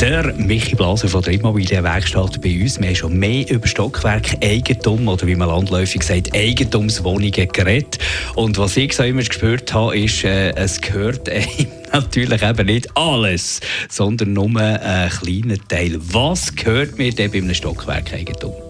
Der Michi Blaser von der Immobilienwerkstatt bei uns. Wir haben schon mehr über Stockwerk, Eigentum oder wie man landläufig sagt, Eigentumswohnungen geredet. Und was ich so immer gespürt habe, ist, äh, es gehört einem natürlich eben nicht alles, sondern nur ein kleiner Teil. Was gehört mir denn bei einem Stockwerk Eigentum?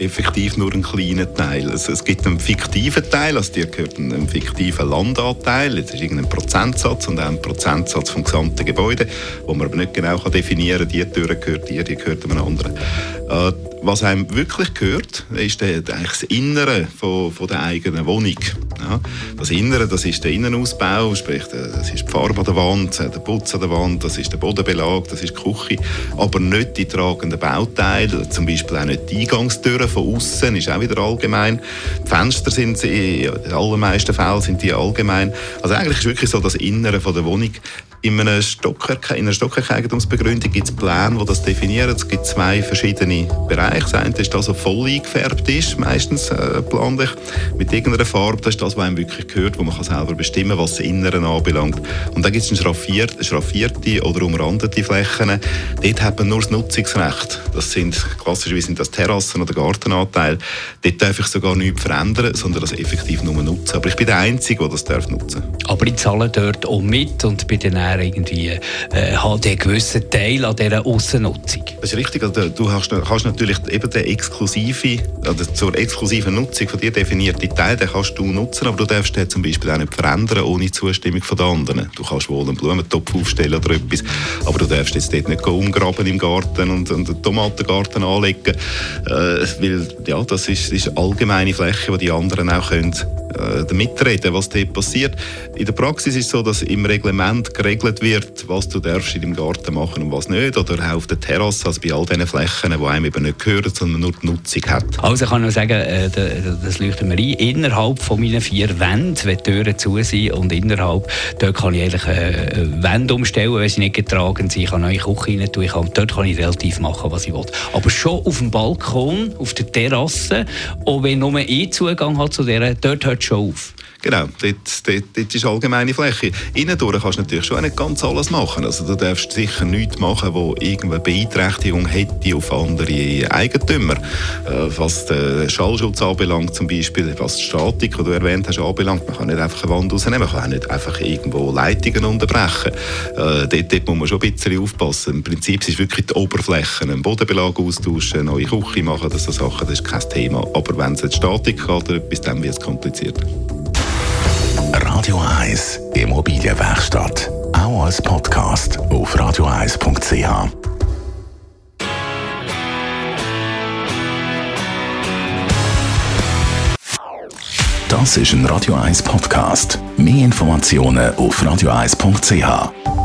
Effektiv nur einen kleinen Teil. Also es gibt einen fiktiven Teil, also dir gehört ein, ein fiktiver Landanteil, das ist irgendein Prozentsatz und auch ein Prozentsatz vom gesamten Gebäude, wo man aber nicht genau kann definieren kann, die Tür gehört dir, die gehört einem anderen. Äh, was einem wirklich gehört, ist der, eigentlich das Innere von, von der eigenen Wohnung. Ja, das Innere, das ist der Innenausbau, sprich, das ist die Farbe an der Wand, der Putz an der Wand, das ist der Bodenbelag, das ist die Küche, aber nicht die tragenden Bauteile, zum Beispiel auch nicht die Eingangstüren von außen, ist auch wieder allgemein. Die Fenster sind in den allermeisten Fällen sind die allgemein. Also eigentlich ist wirklich so das Innere von der Wohnung in, einem Stockwerk, in einer Stockwerkeigentumsbegründung gibt es Pläne, die das definieren. Es gibt zwei verschiedene Bereiche. Das eine ist das, was voll eingefärbt ist, meistens äh, planlich, mit irgendeiner Farbe. Das ist das, was einem wirklich gehört, wo man kann selber bestimmen kann, was das Innere anbelangt. Und dann gibt es schraffierte, schraffierte oder umrandete Flächen. Dort hat man nur das Nutzungsrecht. Das sind klassischerweise sind das Terrassen oder Gartenanteil. Dort darf ich sogar nichts verändern, sondern das effektiv nur nutzen. Aber ich bin der Einzige, der das darf nutzen darf. Aber ich zahle dort auch mit und bei den er irgendwie äh, hat einen gewissen Teil an dieser Aussennutzung. Das ist richtig. Also, du hast, kannst natürlich eben den exklusive, also zur exklusiven Nutzung von dir definierte Teil, den kannst du nutzen, aber du darfst den zum Beispiel auch nicht verändern ohne Zustimmung von den anderen. Du kannst wohl einen Blumentopf aufstellen oder etwas, aber du darfst jetzt dort nicht umgraben im Garten und, und einen Tomatengarten anlegen, äh, weil ja, das ist, ist allgemeine Fläche, die die anderen auch können äh, mitreden, was dort passiert. In der Praxis ist es so, dass im Reglement geregelt wird, was du darfst in deinem Garten machen und was nicht. Oder auch auf der Terrasse, also bei all diesen Flächen, die einem eben nicht gehören, sondern nur die Nutzung hat. Also kann ich sagen, äh, das leuchtet mir ein. Innerhalb von meinen vier Wänden, wenn die Türen zu sind und innerhalb, dort kann ich eigentlich äh, Wände umstellen, wenn sie nicht getragen sind. Ich kann neue Küche rein tun. Ich kann, dort kann ich relativ machen, was ich will. Aber schon auf dem Balkon, auf der Terrasse, auch wenn nur ich Zugang habe zu dieser, dort hört schon auf. Genau, dort, dort, dort ist allgemeine Fläche. Innendurch kannst du natürlich schon nicht ganz alles machen. Also du darfst sicher nichts machen, wo irgendeine Beeinträchtigung hätte auf andere Eigentümer. Äh, was den Schallschutz anbelangt zum Beispiel, was die Statik, die du erwähnt hast, anbelangt, man kann nicht einfach eine Wand rausnehmen, man kann auch nicht einfach irgendwo Leitungen unterbrechen. Äh, dort, dort muss man schon ein bisschen aufpassen. Im Prinzip es wirklich die Oberflächen, einen Bodenbelag austauschen, neue Küche machen, das, so Sachen, das ist kein Thema. Aber wenn es jetzt Statik geht oder etwas, dann wird es kompliziert. Radio 1 Immobilienwerkstatt. Auch als Podcast auf radio1.ch. Das ist ein Radio 1 Podcast. Mehr Informationen auf radio1.ch.